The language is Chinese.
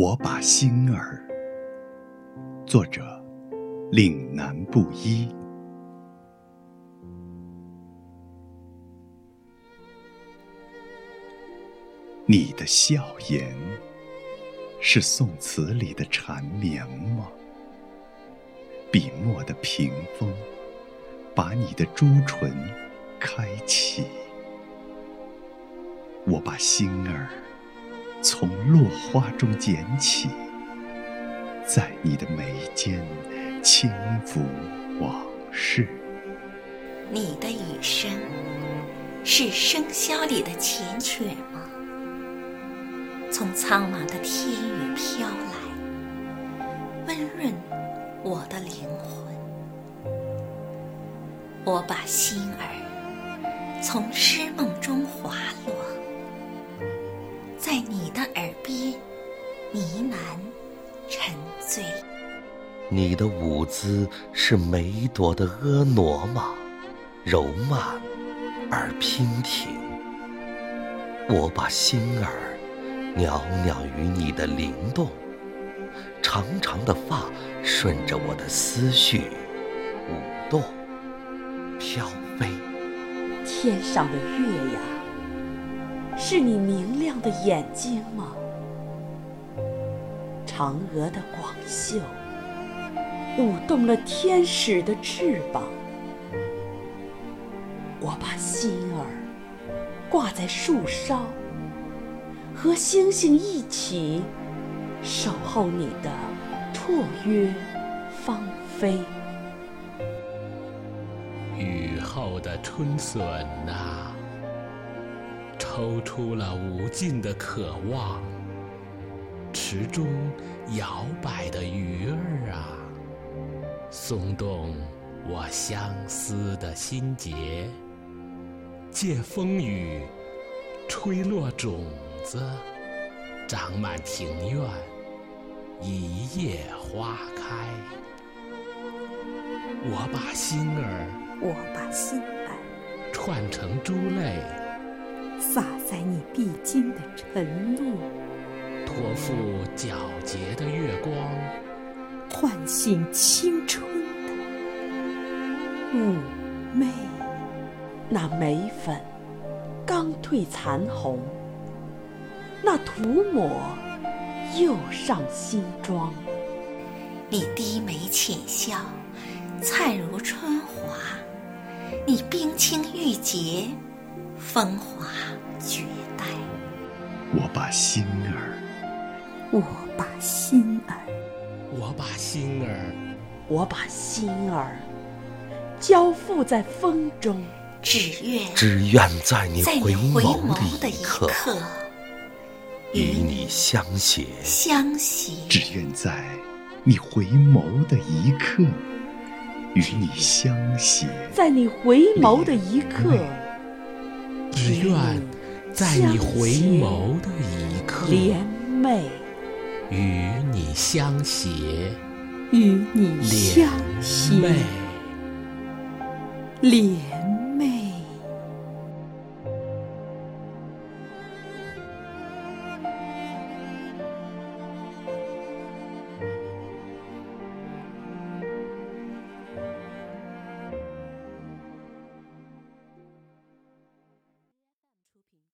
我把心儿。作者：岭南布衣。你的笑颜是宋词里的缠绵吗？笔墨的屏风把你的朱唇开启，我把心儿从落花中捡起，在你的眉间轻抚往事。你的雨声是笙箫里的缱绻吗？从苍茫的天宇飘来，温润我的灵魂。我把心儿从诗梦中滑落，在你的耳边呢喃沉醉。你的舞姿是梅朵的婀娜吗？柔慢而娉婷。我把心儿。袅袅于你的灵动，长长的发顺着我的思绪舞动、飘飞。天上的月呀，是你明亮的眼睛吗？嫦娥的广袖舞动了天使的翅膀。我把心儿挂在树梢。和星星一起守候你的绰约芳菲。雨后的春笋呐，抽出了无尽的渴望。池中摇摆的鱼儿啊，松动我相思的心结。借风雨，吹落种。子长满庭院，一夜花开。我把心儿，我把心儿串成珠泪，洒在你必经的晨露，托付皎洁的月光，唤醒青春的妩媚。那眉粉刚褪残红。那涂抹又上新妆，你低眉浅笑，灿如春华；你冰清玉洁，风华绝代。我把心儿，我把心儿，我把心儿，我把心儿。交付在风中，只愿只愿在你回眸的一刻。与你相携，相携，只愿在你回眸的一刻，与你相携，在你回眸的一刻，只愿在你回眸的一刻，与你相携，与你相携。